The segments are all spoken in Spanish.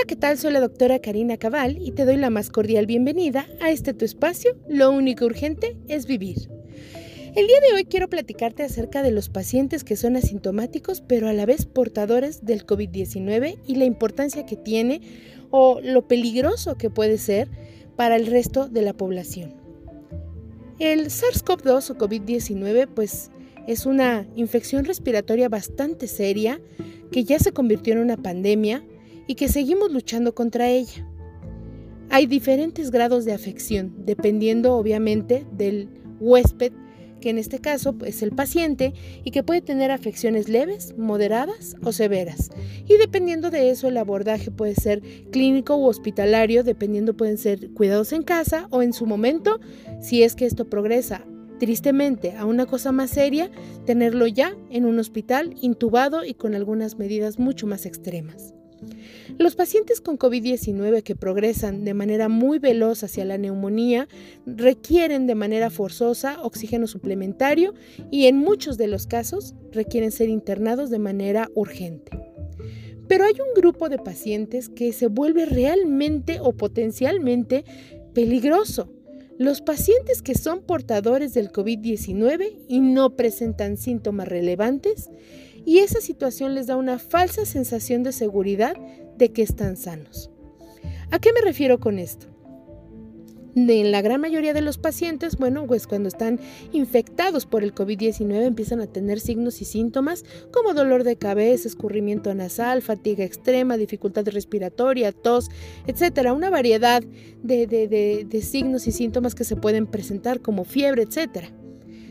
Hola, ¿qué tal? Soy la doctora Karina Cabal y te doy la más cordial bienvenida a este tu espacio. Lo único urgente es vivir. El día de hoy quiero platicarte acerca de los pacientes que son asintomáticos pero a la vez portadores del COVID-19 y la importancia que tiene o lo peligroso que puede ser para el resto de la población. El SARS-CoV-2 o COVID-19 pues es una infección respiratoria bastante seria que ya se convirtió en una pandemia y que seguimos luchando contra ella. Hay diferentes grados de afección, dependiendo obviamente del huésped, que en este caso es el paciente, y que puede tener afecciones leves, moderadas o severas. Y dependiendo de eso, el abordaje puede ser clínico u hospitalario, dependiendo pueden ser cuidados en casa o en su momento, si es que esto progresa tristemente a una cosa más seria, tenerlo ya en un hospital intubado y con algunas medidas mucho más extremas. Los pacientes con COVID-19 que progresan de manera muy veloz hacia la neumonía requieren de manera forzosa oxígeno suplementario y en muchos de los casos requieren ser internados de manera urgente. Pero hay un grupo de pacientes que se vuelve realmente o potencialmente peligroso. Los pacientes que son portadores del COVID-19 y no presentan síntomas relevantes y esa situación les da una falsa sensación de seguridad de que están sanos. ¿A qué me refiero con esto? en la gran mayoría de los pacientes, bueno, pues cuando están infectados por el COVID-19 empiezan a tener signos y síntomas como dolor de cabeza, escurrimiento nasal, fatiga extrema, dificultad respiratoria, tos, etcétera. Una variedad de, de signos y síntomas que se pueden presentar como fiebre, etcétera.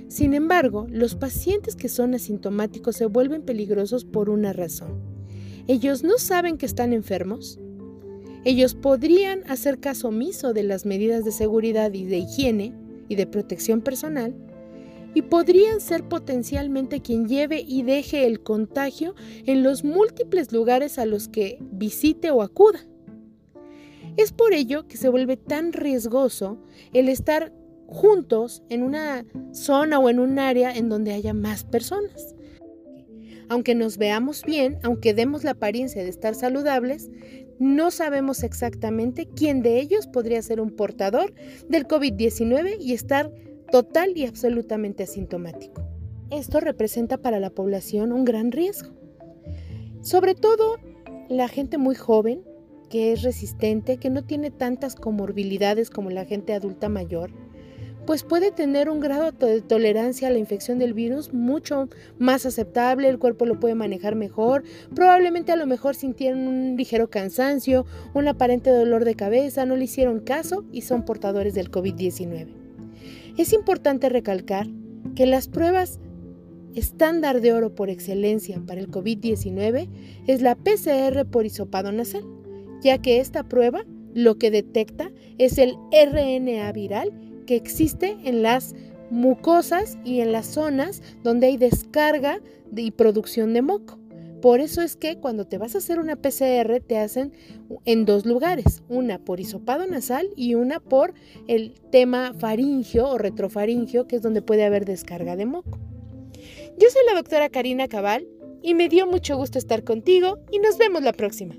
Sin embargo, los pacientes que son asintomáticos se vuelven peligrosos por una razón. Ellos no saben que están enfermos. Ellos podrían hacer caso omiso de las medidas de seguridad y de higiene y de protección personal y podrían ser potencialmente quien lleve y deje el contagio en los múltiples lugares a los que visite o acuda. Es por ello que se vuelve tan riesgoso el estar juntos en una zona o en un área en donde haya más personas. Aunque nos veamos bien, aunque demos la apariencia de estar saludables, no sabemos exactamente quién de ellos podría ser un portador del COVID-19 y estar total y absolutamente asintomático. Esto representa para la población un gran riesgo. Sobre todo la gente muy joven, que es resistente, que no tiene tantas comorbilidades como la gente adulta mayor, pues puede tener un grado de tolerancia a la infección del virus mucho más aceptable, el cuerpo lo puede manejar mejor, probablemente a lo mejor sintieron un ligero cansancio, un aparente dolor de cabeza, no le hicieron caso y son portadores del COVID-19. Es importante recalcar que las pruebas estándar de oro por excelencia para el COVID-19 es la PCR por hisopado nasal, ya que esta prueba lo que detecta es el RNA viral que existe en las mucosas y en las zonas donde hay descarga y producción de moco. Por eso es que cuando te vas a hacer una PCR te hacen en dos lugares, una por hisopado nasal y una por el tema faringio o retrofaringio, que es donde puede haber descarga de moco. Yo soy la doctora Karina Cabal y me dio mucho gusto estar contigo y nos vemos la próxima.